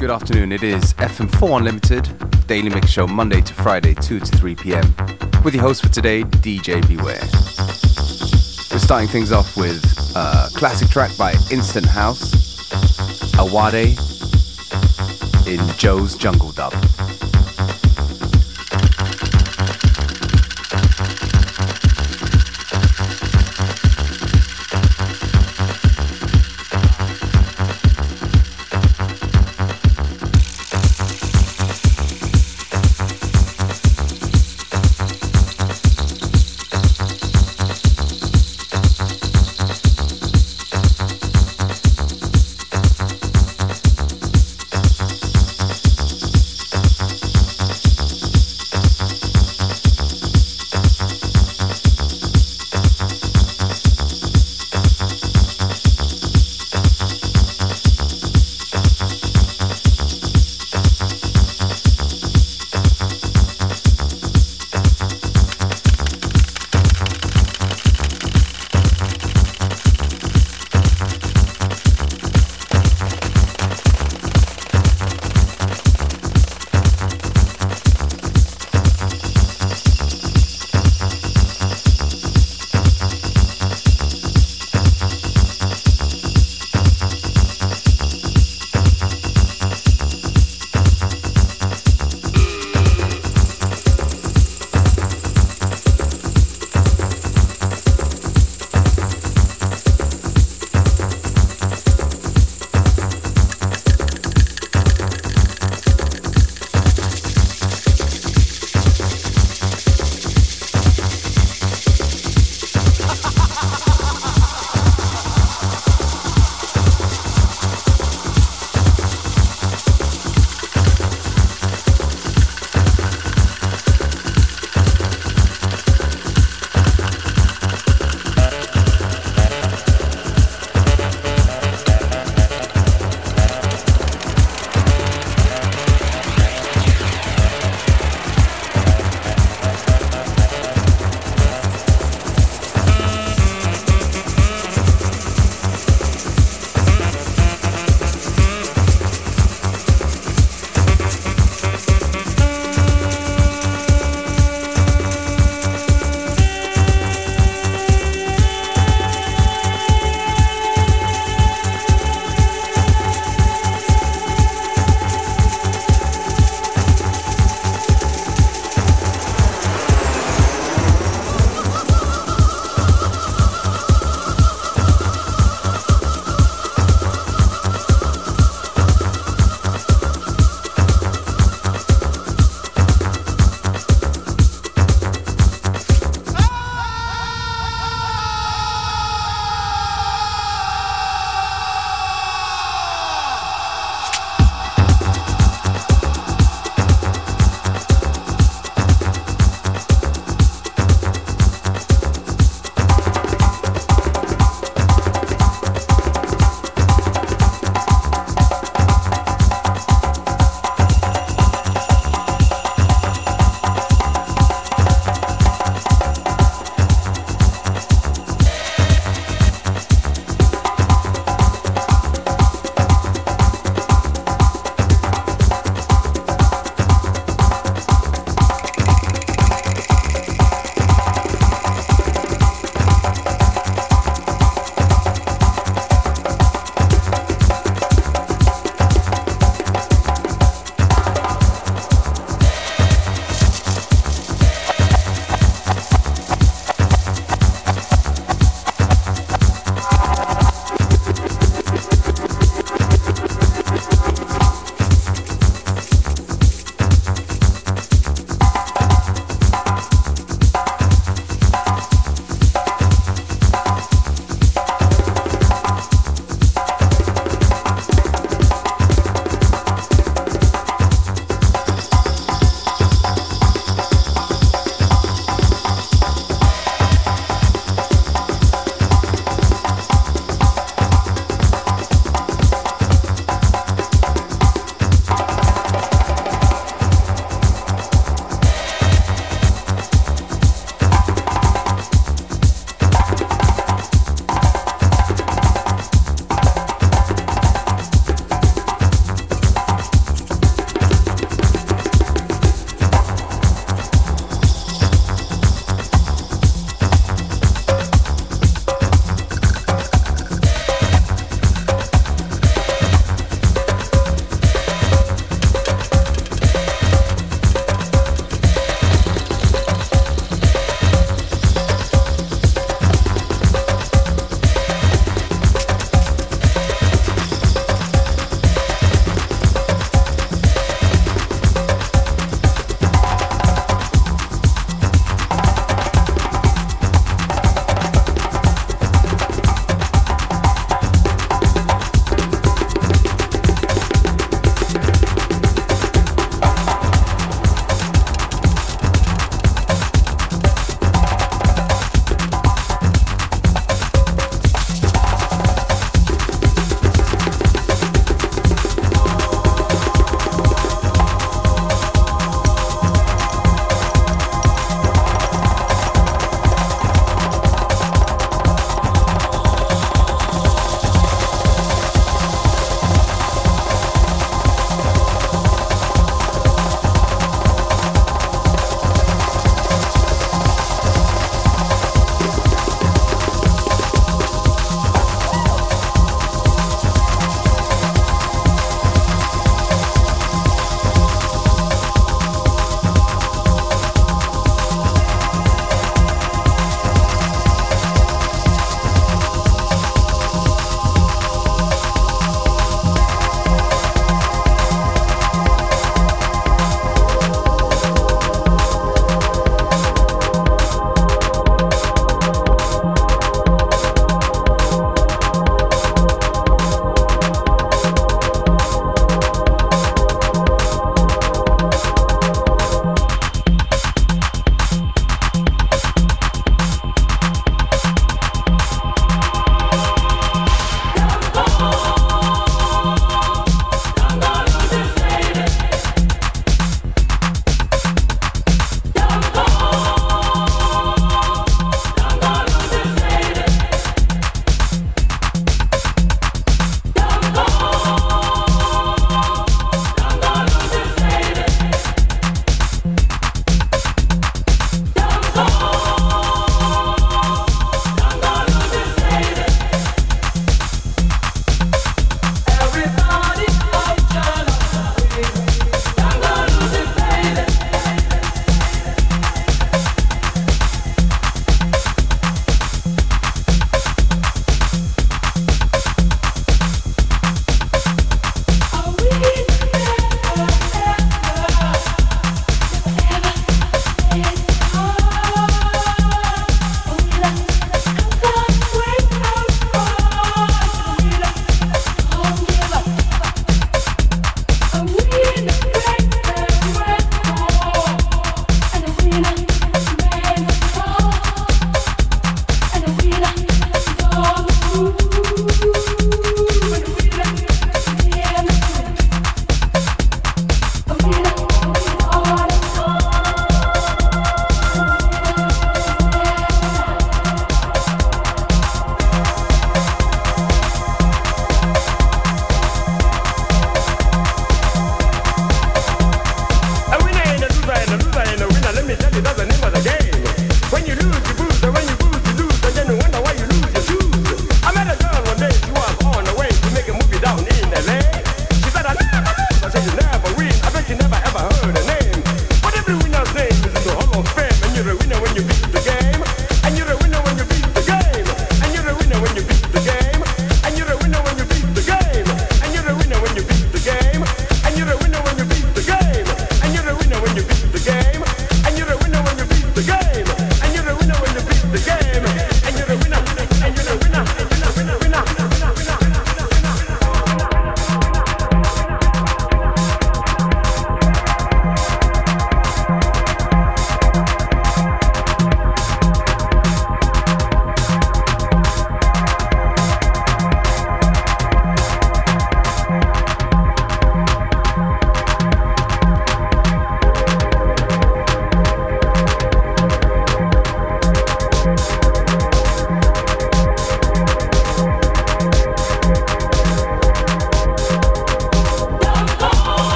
Good afternoon. It is FM4 Unlimited, daily mix show Monday to Friday, 2 to 3 p.m. With your host for today, DJ Beware. We're starting things off with a classic track by Instant House, Awade in Joe's Jungle Dub.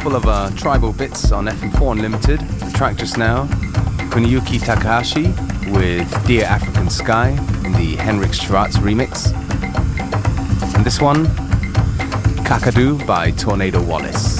Couple of uh, tribal bits on FM4 Unlimited. The track just now, Kuniyuki Takahashi with Dear African Sky in the Henrik Schwarz remix. And this one, Kakadu by Tornado Wallace.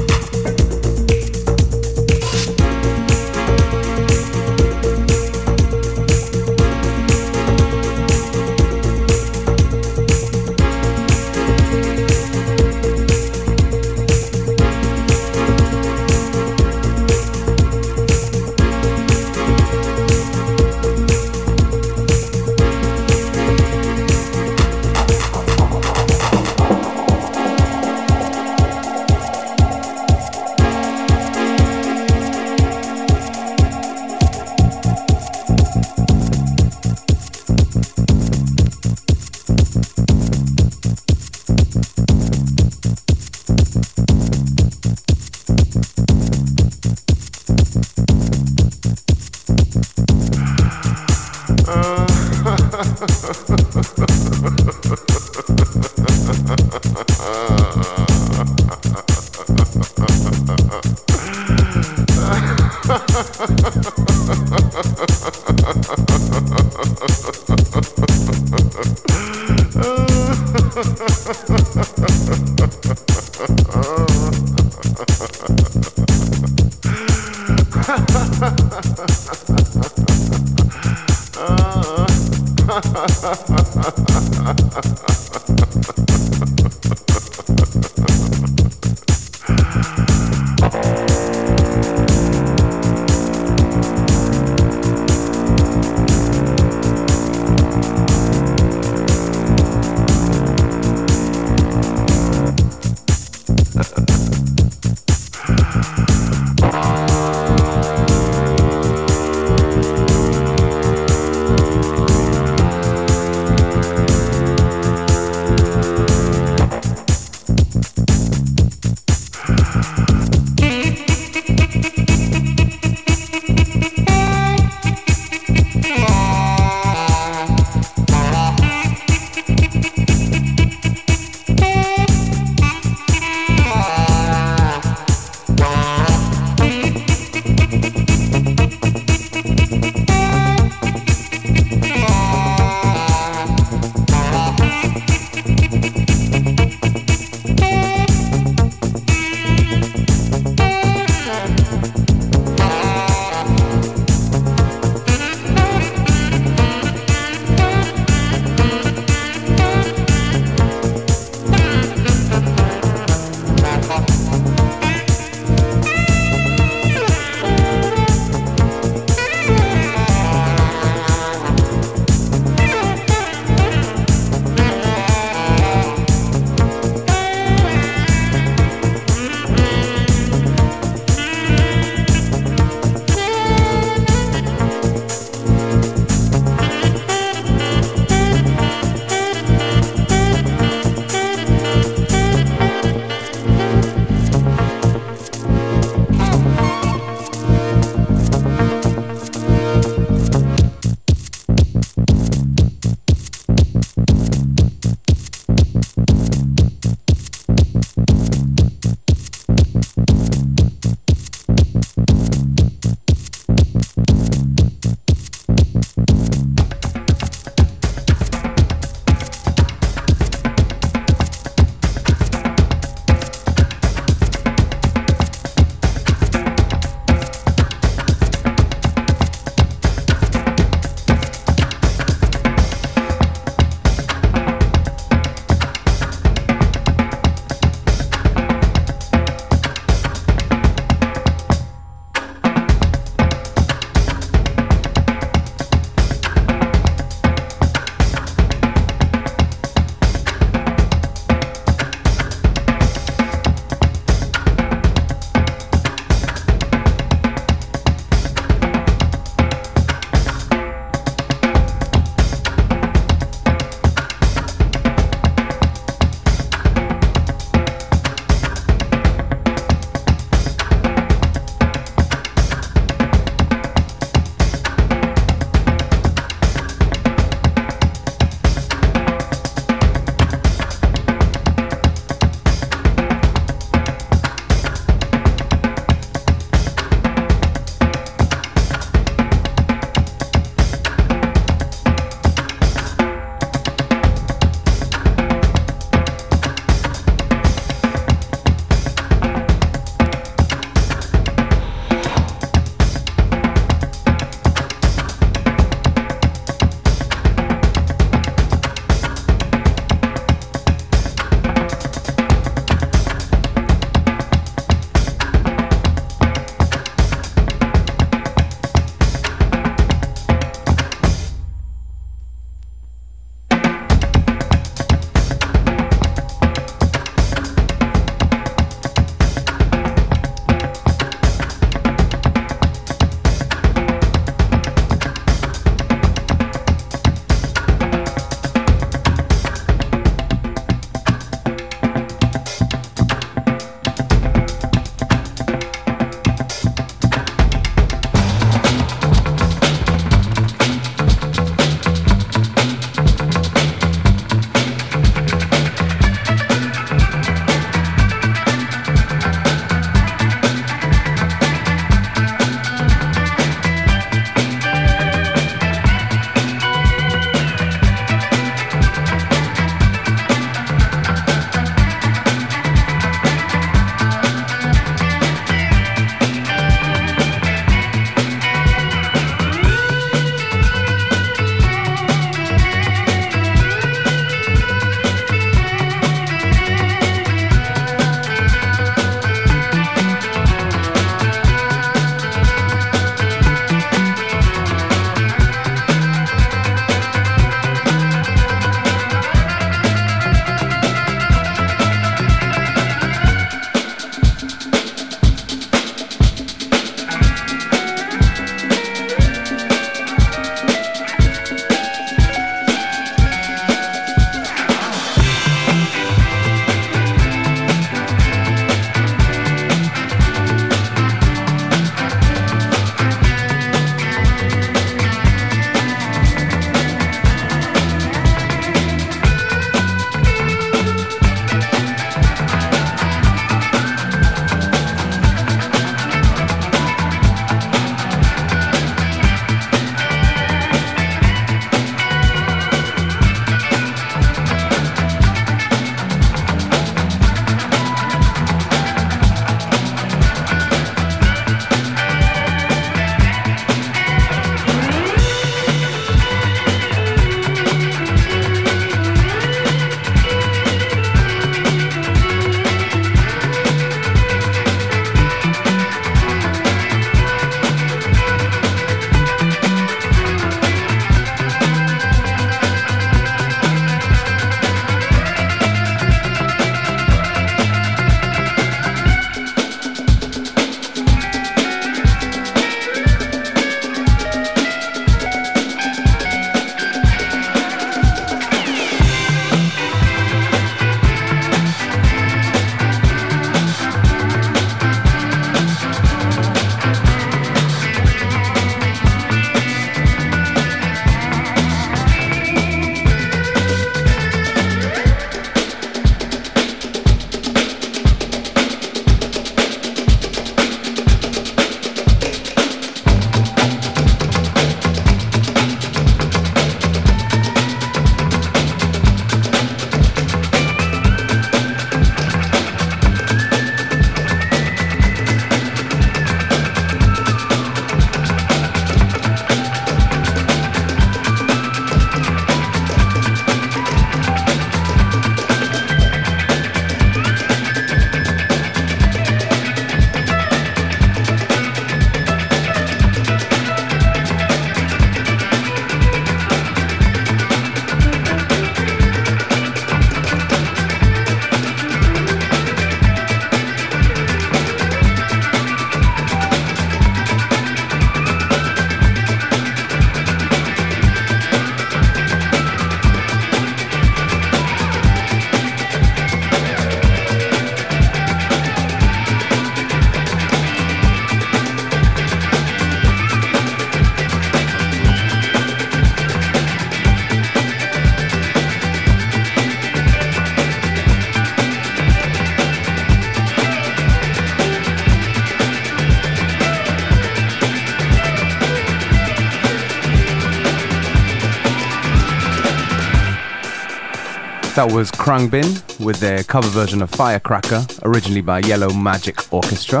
That was Khruangbin with their cover version of Firecracker, originally by Yellow Magic Orchestra.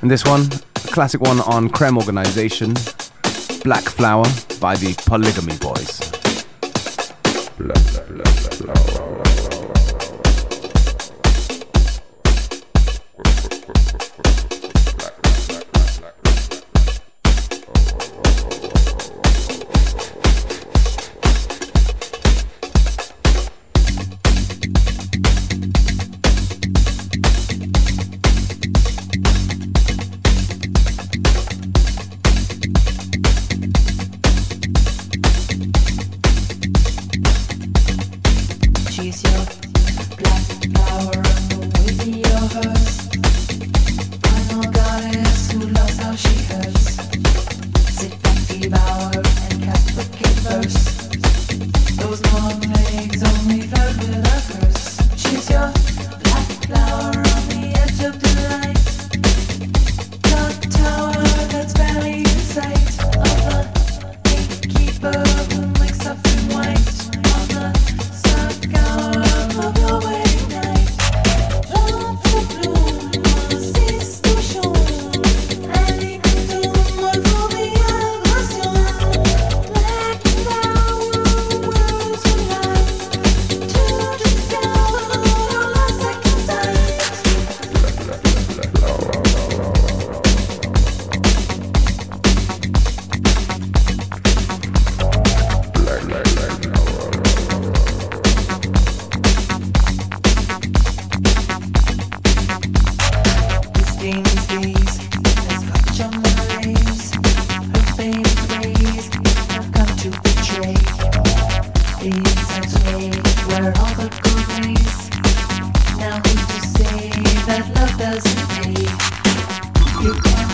And this one, a classic one on Cream Organization, Black Flower by the Polygamy Boys. Thank you.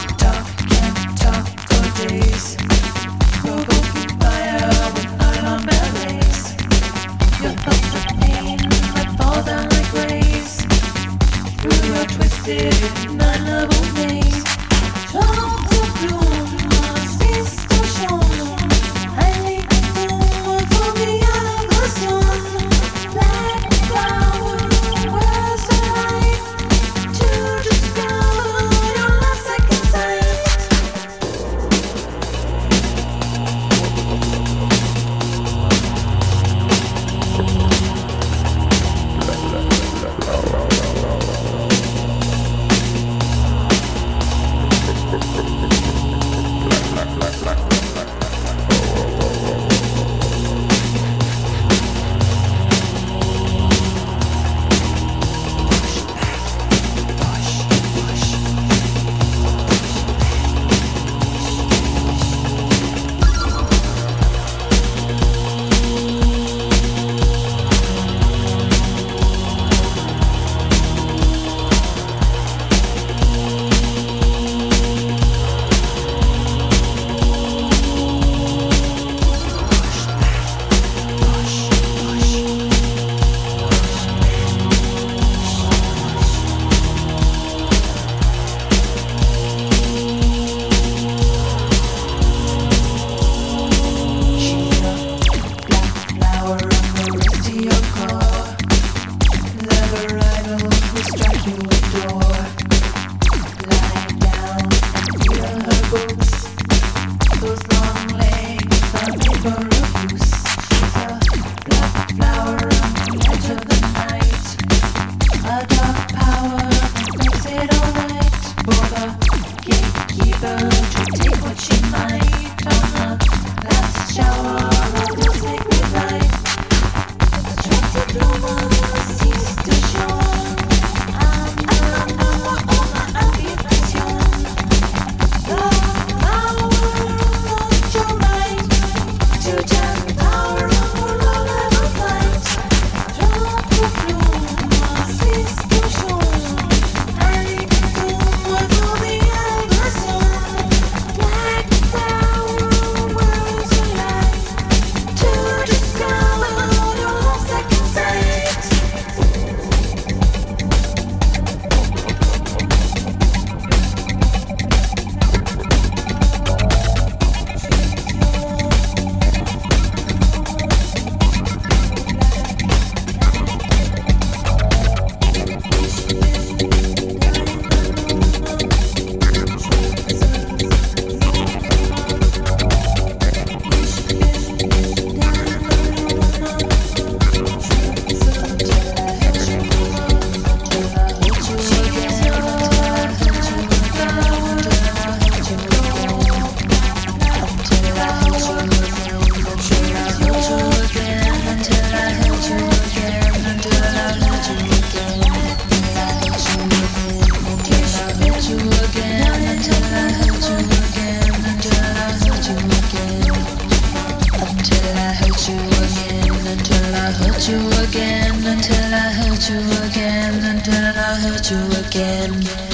distraction with your again.